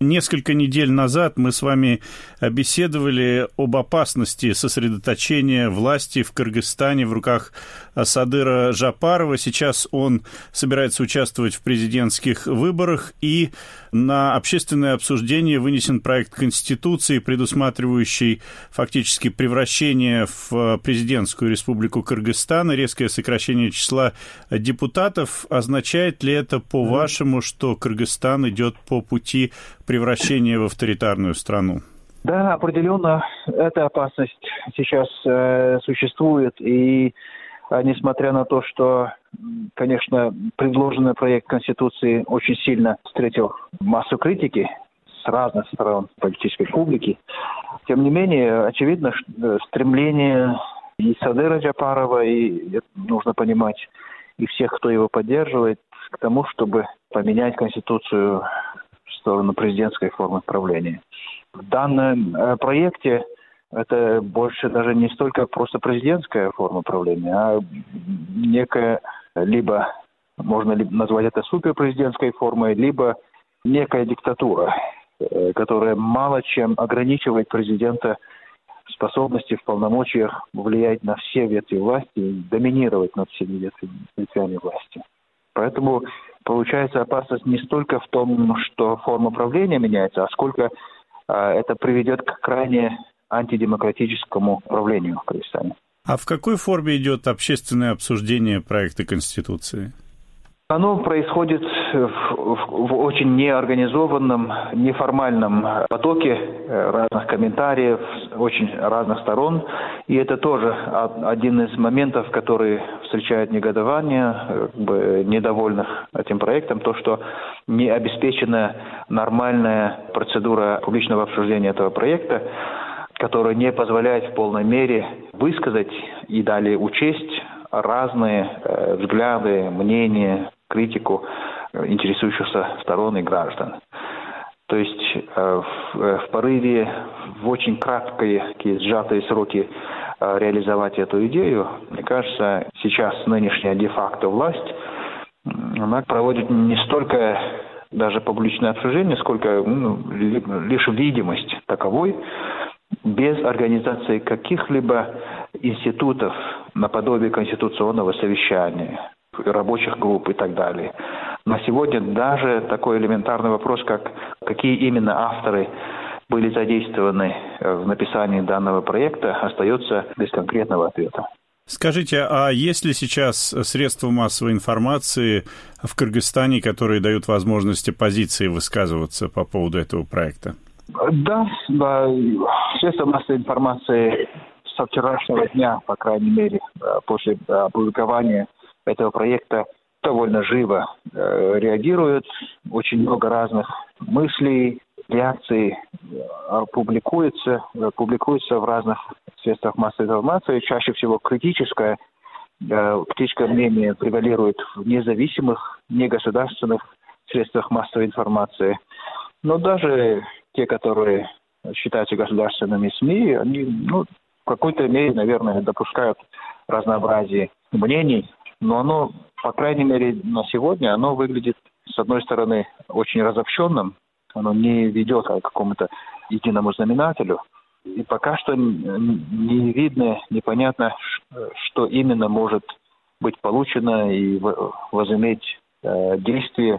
Несколько недель назад мы с вами беседовали об опасности сосредоточения власти в Кыргызстане в руках Садыра Жапарова. Сейчас он собирается участвовать в президентских выборах, и на общественное обсуждение вынесен проект Конституции, предусматривающий фактически превращение в президентскую республику Кыргызстан и резкое сокращение числа депутатов. Означает ли это, по-вашему, что Кыргызстан идет по пути превращения в авторитарную страну? Да, определенно эта опасность сейчас э, существует, и э, несмотря на то, что, конечно, предложенный проект Конституции очень сильно встретил массу критики с разных сторон политической публики, тем не менее, очевидно, э, стремление и Садыра Джапарова, и нужно понимать, и всех, кто его поддерживает, к тому, чтобы поменять Конституцию сторону президентской формы правления. В данном э, проекте это больше даже не столько просто президентская форма правления, а некая либо можно ли назвать это суперпрезидентской формой, либо некая диктатура, э, которая мало чем ограничивает президента способности в полномочиях влиять на все ветви власти доминировать над всеми ветвями власти. Поэтому получается опасность не столько в том, что форма правления меняется, а сколько а, это приведет к крайне антидемократическому правлению в Кыргызстане. А в какой форме идет общественное обсуждение проекта Конституции? Оно происходит в, в, в очень неорганизованном, неформальном потоке э, разных комментариев очень разных сторон. И это тоже один из моментов, который встречает негодование э, как бы, недовольных этим проектом, то, что не обеспечена нормальная процедура публичного обсуждения этого проекта, которая не позволяет в полной мере высказать и далее учесть разные э, взгляды, мнения, критику э, интересующихся сторон и граждан. То есть э, в, э, в порыве в очень краткие, сжатые сроки реализовать эту идею, мне кажется, сейчас нынешняя де-факто власть, она проводит не столько даже публичное обсуждение, сколько ну, лишь видимость таковой, без организации каких-либо институтов наподобие конституционного совещания, рабочих групп и так далее. На сегодня даже такой элементарный вопрос, как какие именно авторы были задействованы э, в написании данного проекта, остается без конкретного ответа. Скажите, а есть ли сейчас средства массовой информации в Кыргызстане, которые дают возможность оппозиции высказываться по поводу этого проекта? Да, да. Средства массовой информации со вчерашнего дня, по крайней мере, э, после опубликования этого проекта довольно живо э, реагируют. Очень много разных мыслей, реакций э, публикуется, э, публикуется в разных средствах массовой информации. Чаще всего критическое, э, критическое мнение превалирует в независимых, негосударственных средствах массовой информации. Но даже те, которые считаются государственными СМИ, они ну, в какой-то мере, наверное, допускают разнообразие мнений, но оно, по крайней мере, на сегодня, оно выглядит, с одной стороны, очень разобщенным, оно не ведет к какому-то единому знаменателю, и пока что не видно, непонятно, что именно может быть получено и возыметь э, действие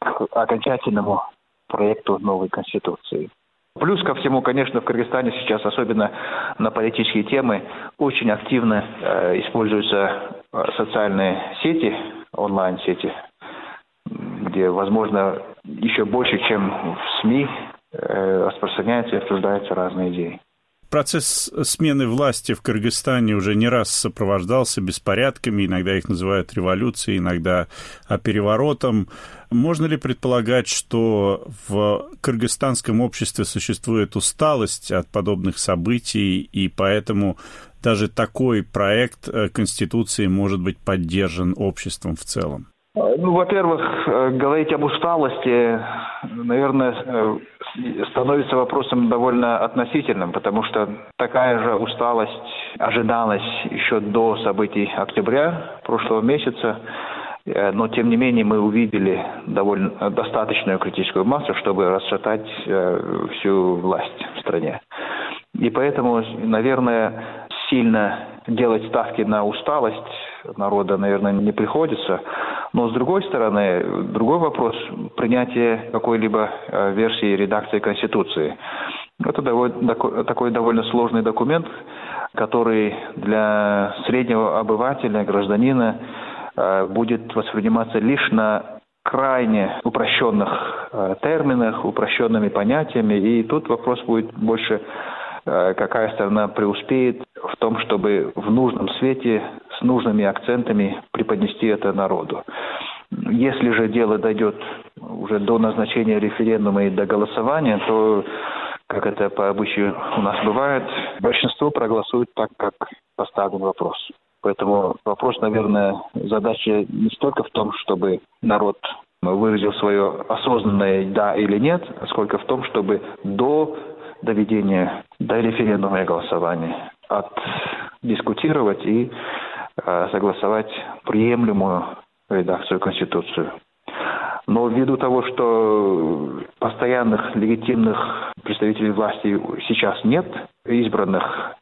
к окончательному проекту новой Конституции. Плюс ко всему, конечно, в Кыргызстане сейчас, особенно на политические темы, очень активно э, используются э, социальные сети, онлайн-сети, где, возможно, еще больше, чем в СМИ, э, распространяются и обсуждаются разные идеи. Процесс смены власти в Кыргызстане уже не раз сопровождался беспорядками, иногда их называют революцией, иногда переворотом. Можно ли предполагать, что в кыргызстанском обществе существует усталость от подобных событий, и поэтому даже такой проект э, Конституции может быть поддержан обществом в целом? Ну, во-первых, э, говорить об усталости, наверное, э, становится вопросом довольно относительным, потому что такая же усталость ожидалась еще до событий октября прошлого месяца. Э, но, тем не менее, мы увидели довольно достаточную критическую массу, чтобы расшатать э, всю власть в стране. И поэтому, наверное, сильно делать ставки на усталость народа, наверное, не приходится. Но, с другой стороны, другой вопрос – принятие какой-либо э, версии редакции Конституции. Это такой довольно сложный документ, который для среднего обывателя, гражданина Э, будет восприниматься лишь на крайне упрощенных э, терминах, упрощенными понятиями. И тут вопрос будет больше, э, какая сторона преуспеет в том, чтобы в нужном свете, с нужными акцентами преподнести это народу. Если же дело дойдет уже до назначения референдума и до голосования, то, как это по обычаю у нас бывает, большинство проголосует так, как поставлен вопрос. Поэтому вопрос, наверное, задача не столько в том, чтобы народ выразил свое осознанное «да» или «нет», сколько в том, чтобы до доведения до референдума и голосования отдискутировать и э, согласовать приемлемую редакцию Конституции. Но ввиду того, что постоянных легитимных представителей власти сейчас нет, избранных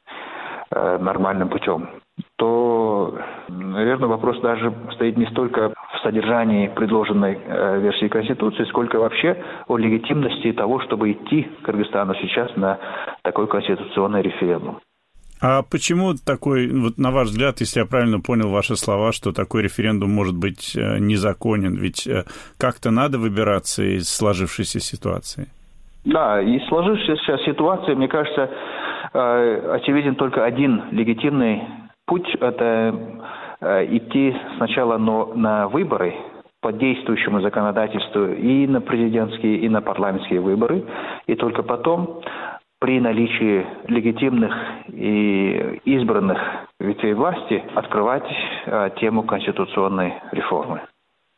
э, нормальным путем, то, наверное, вопрос даже стоит не столько в содержании предложенной э, версии Конституции, сколько вообще о легитимности того, чтобы идти Кыргызстану сейчас на такой конституционный референдум. А почему такой, вот на ваш взгляд, если я правильно понял ваши слова, что такой референдум может быть э, незаконен? Ведь э, как-то надо выбираться из сложившейся ситуации. Да, из сложившейся ситуации, мне кажется, очевиден только один легитимный Путь – это э, идти сначала но на выборы по действующему законодательству и на президентские, и на парламентские выборы, и только потом при наличии легитимных и избранных ветвей власти открывать э, тему конституционной реформы.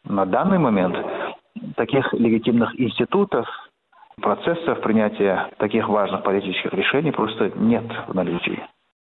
На данный момент таких легитимных институтов, процессов принятия таких важных политических решений просто нет в наличии.